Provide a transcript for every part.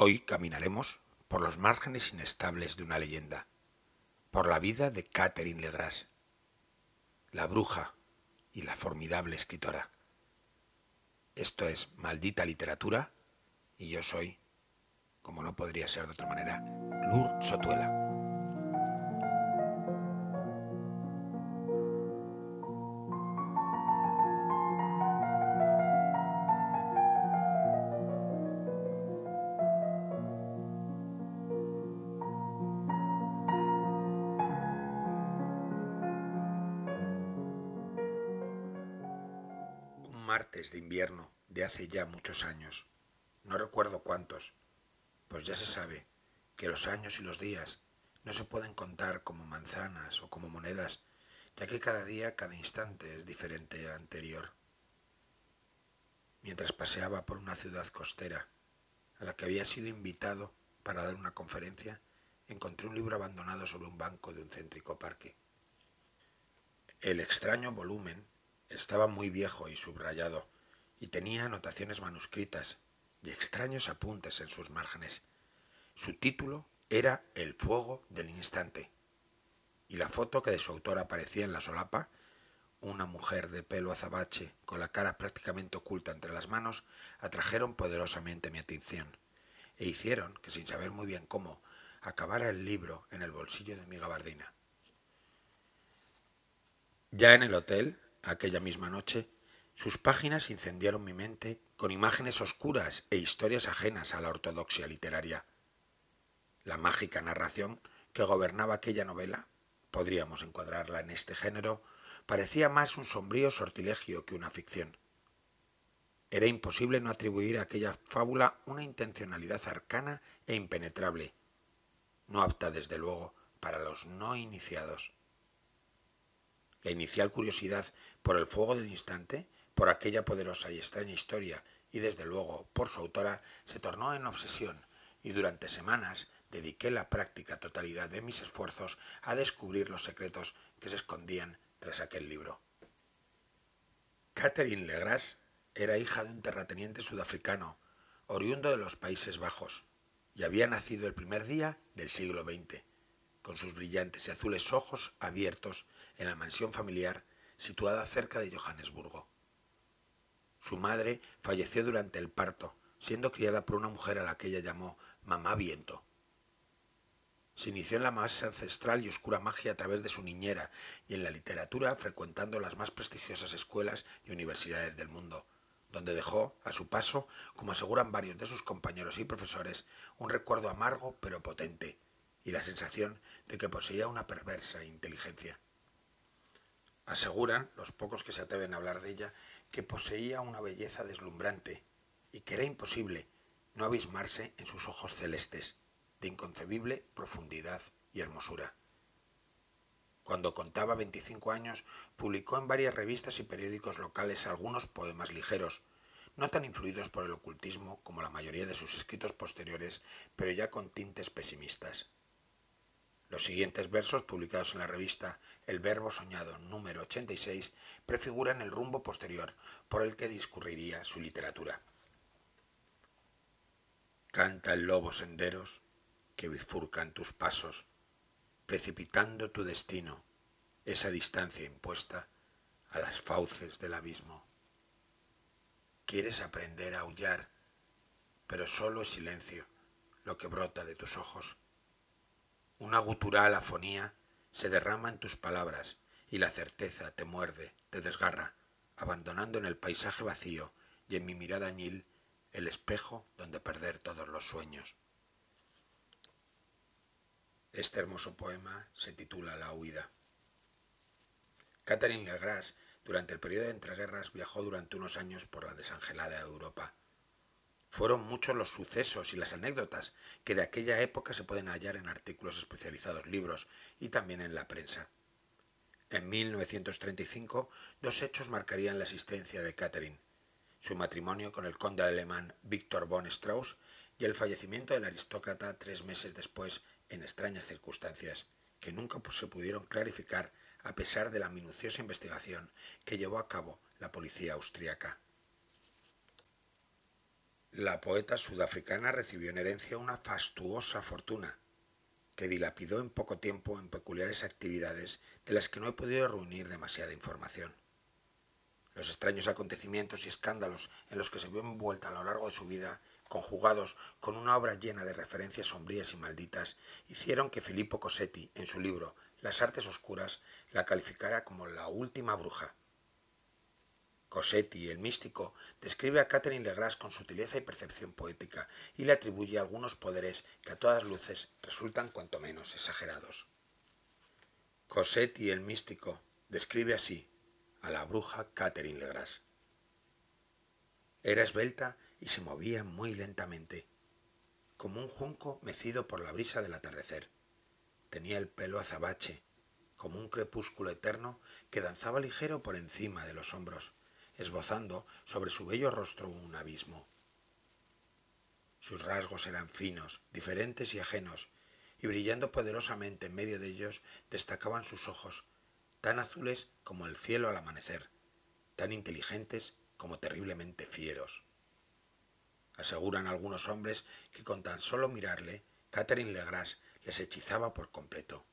Hoy caminaremos por los márgenes inestables de una leyenda, por la vida de Catherine Legras, la bruja y la formidable escritora. Esto es Maldita Literatura y yo soy, como no podría ser de otra manera, Lur Sotuela. Martes de invierno de hace ya muchos años. No recuerdo cuántos, pues ya se sabe que los años y los días no se pueden contar como manzanas o como monedas, ya que cada día, cada instante es diferente al anterior. Mientras paseaba por una ciudad costera, a la que había sido invitado para dar una conferencia, encontré un libro abandonado sobre un banco de un céntrico parque. El extraño volumen estaba muy viejo y subrayado, y tenía anotaciones manuscritas y extraños apuntes en sus márgenes. Su título era El fuego del instante, y la foto que de su autor aparecía en la solapa, una mujer de pelo azabache con la cara prácticamente oculta entre las manos, atrajeron poderosamente mi atención, e hicieron que sin saber muy bien cómo, acabara el libro en el bolsillo de mi gabardina. Ya en el hotel aquella misma noche, sus páginas incendiaron mi mente con imágenes oscuras e historias ajenas a la ortodoxia literaria. La mágica narración que gobernaba aquella novela, podríamos encuadrarla en este género, parecía más un sombrío sortilegio que una ficción. Era imposible no atribuir a aquella fábula una intencionalidad arcana e impenetrable, no apta desde luego para los no iniciados. La inicial curiosidad por el fuego del instante, por aquella poderosa y extraña historia, y desde luego por su autora, se tornó en obsesión, y durante semanas dediqué la práctica totalidad de mis esfuerzos a descubrir los secretos que se escondían tras aquel libro. Catherine Legras era hija de un terrateniente sudafricano, oriundo de los Países Bajos, y había nacido el primer día del siglo XX, con sus brillantes y azules ojos abiertos en la mansión familiar situada cerca de Johannesburgo. Su madre falleció durante el parto, siendo criada por una mujer a la que ella llamó Mamá Viento. Se inició en la más ancestral y oscura magia a través de su niñera y en la literatura frecuentando las más prestigiosas escuelas y universidades del mundo, donde dejó, a su paso, como aseguran varios de sus compañeros y profesores, un recuerdo amargo pero potente, y la sensación de que poseía una perversa inteligencia. Aseguran, los pocos que se atreven a hablar de ella, que poseía una belleza deslumbrante y que era imposible no abismarse en sus ojos celestes, de inconcebible profundidad y hermosura. Cuando contaba 25 años, publicó en varias revistas y periódicos locales algunos poemas ligeros, no tan influidos por el ocultismo como la mayoría de sus escritos posteriores, pero ya con tintes pesimistas. Los siguientes versos, publicados en la revista El Verbo Soñado número 86, prefiguran el rumbo posterior por el que discurriría su literatura. Canta el lobo senderos que bifurcan tus pasos, precipitando tu destino, esa distancia impuesta a las fauces del abismo. Quieres aprender a aullar, pero solo es silencio lo que brota de tus ojos una gutural afonía se derrama en tus palabras y la certeza te muerde, te desgarra, abandonando en el paisaje vacío y en mi mirada añil el espejo donde perder todos los sueños. Este hermoso poema se titula La huida. Catherine Legras, durante el periodo de entreguerras, viajó durante unos años por la desangelada Europa. Fueron muchos los sucesos y las anécdotas que de aquella época se pueden hallar en artículos especializados, libros y también en la prensa. En 1935, dos hechos marcarían la existencia de Catherine, su matrimonio con el conde alemán Víctor von Strauss y el fallecimiento del aristócrata tres meses después en extrañas circunstancias, que nunca se pudieron clarificar a pesar de la minuciosa investigación que llevó a cabo la policía austríaca. La poeta sudafricana recibió en herencia una fastuosa fortuna, que dilapidó en poco tiempo en peculiares actividades de las que no he podido reunir demasiada información. Los extraños acontecimientos y escándalos en los que se vio envuelta a lo largo de su vida, conjugados con una obra llena de referencias sombrías y malditas, hicieron que Filippo Cosetti, en su libro Las artes oscuras, la calificara como la última bruja. Cosetti, el místico, describe a Catherine Legras con sutileza y percepción poética y le atribuye algunos poderes que a todas luces resultan cuanto menos exagerados. Cosetti, el místico, describe así a la bruja Catherine Legras. Era esbelta y se movía muy lentamente, como un junco mecido por la brisa del atardecer. Tenía el pelo azabache, como un crepúsculo eterno que danzaba ligero por encima de los hombros, esbozando sobre su bello rostro un abismo. Sus rasgos eran finos, diferentes y ajenos, y brillando poderosamente en medio de ellos destacaban sus ojos, tan azules como el cielo al amanecer, tan inteligentes como terriblemente fieros. Aseguran algunos hombres que con tan solo mirarle, Catherine Legras les hechizaba por completo.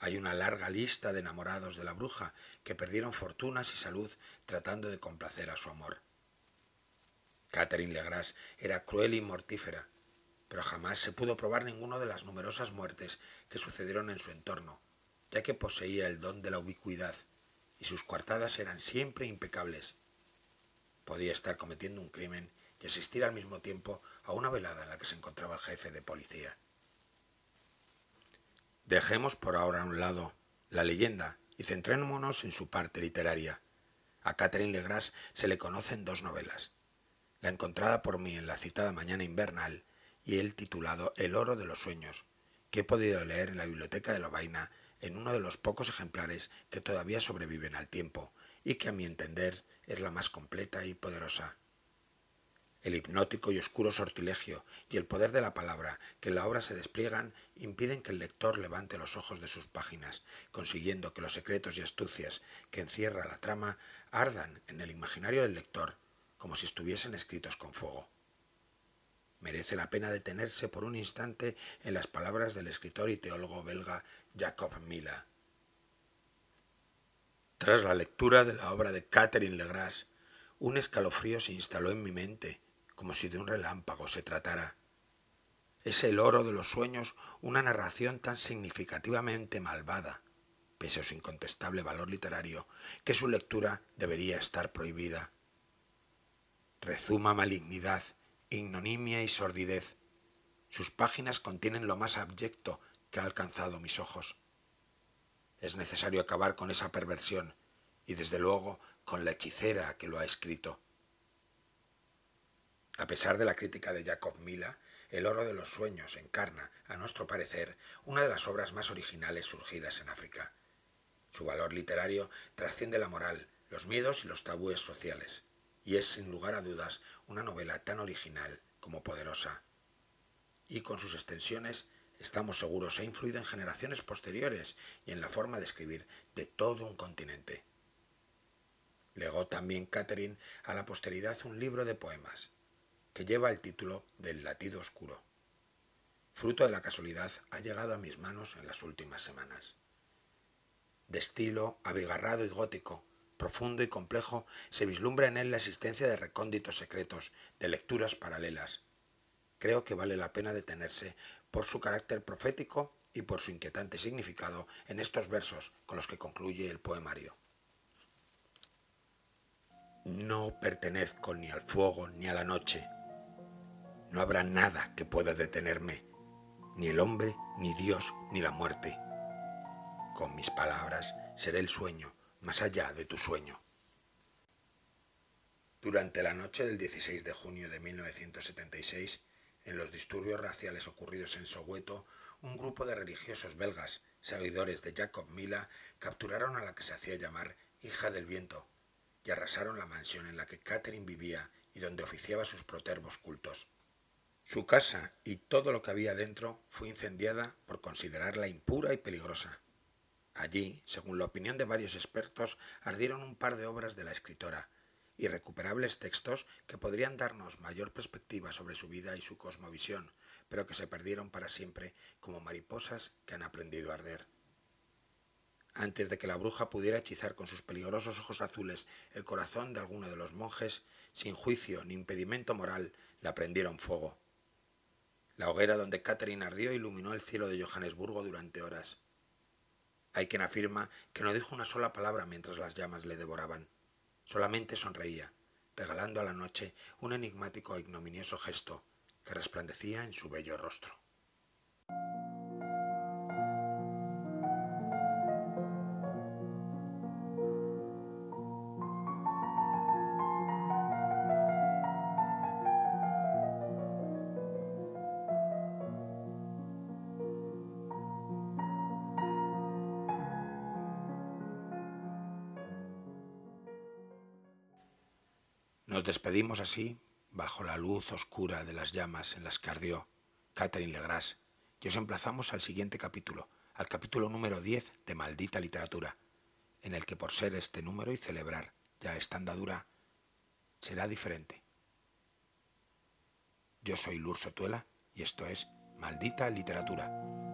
Hay una larga lista de enamorados de la bruja que perdieron fortunas y salud tratando de complacer a su amor. Catherine Legras era cruel y mortífera, pero jamás se pudo probar ninguno de las numerosas muertes que sucedieron en su entorno, ya que poseía el don de la ubicuidad, y sus coartadas eran siempre impecables. Podía estar cometiendo un crimen y asistir al mismo tiempo a una velada en la que se encontraba el jefe de policía. Dejemos por ahora a un lado la leyenda y centrémonos en su parte literaria. A Catherine Legras se le conocen dos novelas. La encontrada por mí en la citada Mañana Invernal y el titulado El oro de los sueños, que he podido leer en la biblioteca de Lovaina en uno de los pocos ejemplares que todavía sobreviven al tiempo y que a mi entender es la más completa y poderosa. El hipnótico y oscuro sortilegio y el poder de la palabra que en la obra se despliegan impiden que el lector levante los ojos de sus páginas, consiguiendo que los secretos y astucias que encierra la trama ardan en el imaginario del lector como si estuviesen escritos con fuego. Merece la pena detenerse por un instante en las palabras del escritor y teólogo belga Jacob Mila. Tras la lectura de la obra de Catherine Legras, un escalofrío se instaló en mi mente, como si de un relámpago se tratara. Es el oro de los sueños una narración tan significativamente malvada, pese a su incontestable valor literario, que su lectura debería estar prohibida. Rezuma malignidad, ignominia y sordidez. Sus páginas contienen lo más abyecto que ha alcanzado mis ojos. Es necesario acabar con esa perversión y desde luego con la hechicera que lo ha escrito. A pesar de la crítica de Jacob Mila, El oro de los sueños encarna, a nuestro parecer, una de las obras más originales surgidas en África. Su valor literario trasciende la moral, los miedos y los tabúes sociales, y es sin lugar a dudas una novela tan original como poderosa. Y con sus extensiones, estamos seguros, ha influido en generaciones posteriores y en la forma de escribir de todo un continente. Legó también Catherine a la posteridad un libro de poemas, que lleva el título del latido oscuro. Fruto de la casualidad, ha llegado a mis manos en las últimas semanas. De estilo abigarrado y gótico, profundo y complejo, se vislumbra en él la existencia de recónditos secretos, de lecturas paralelas. Creo que vale la pena detenerse por su carácter profético y por su inquietante significado en estos versos con los que concluye el poemario. No pertenezco ni al fuego ni a la noche. No habrá nada que pueda detenerme, ni el hombre, ni Dios, ni la muerte. Con mis palabras seré el sueño más allá de tu sueño. Durante la noche del 16 de junio de 1976, en los disturbios raciales ocurridos en Soweto, un grupo de religiosos belgas, seguidores de Jacob Mila, capturaron a la que se hacía llamar hija del viento y arrasaron la mansión en la que Catherine vivía y donde oficiaba sus protervos cultos. Su casa y todo lo que había dentro fue incendiada por considerarla impura y peligrosa. Allí, según la opinión de varios expertos, ardieron un par de obras de la escritora, irrecuperables textos que podrían darnos mayor perspectiva sobre su vida y su cosmovisión, pero que se perdieron para siempre como mariposas que han aprendido a arder. Antes de que la bruja pudiera hechizar con sus peligrosos ojos azules el corazón de alguno de los monjes, sin juicio ni impedimento moral, la prendieron fuego. La hoguera donde Catherine ardió iluminó el cielo de Johannesburgo durante horas. Hay quien afirma que no dijo una sola palabra mientras las llamas le devoraban. Solamente sonreía, regalando a la noche un enigmático e ignominioso gesto que resplandecía en su bello rostro. Nos despedimos así, bajo la luz oscura de las llamas en las que ardió Catherine Legras, y os emplazamos al siguiente capítulo, al capítulo número 10 de Maldita Literatura, en el que por ser este número y celebrar ya esta andadura, será diferente. Yo soy Lurso Tuela y esto es Maldita Literatura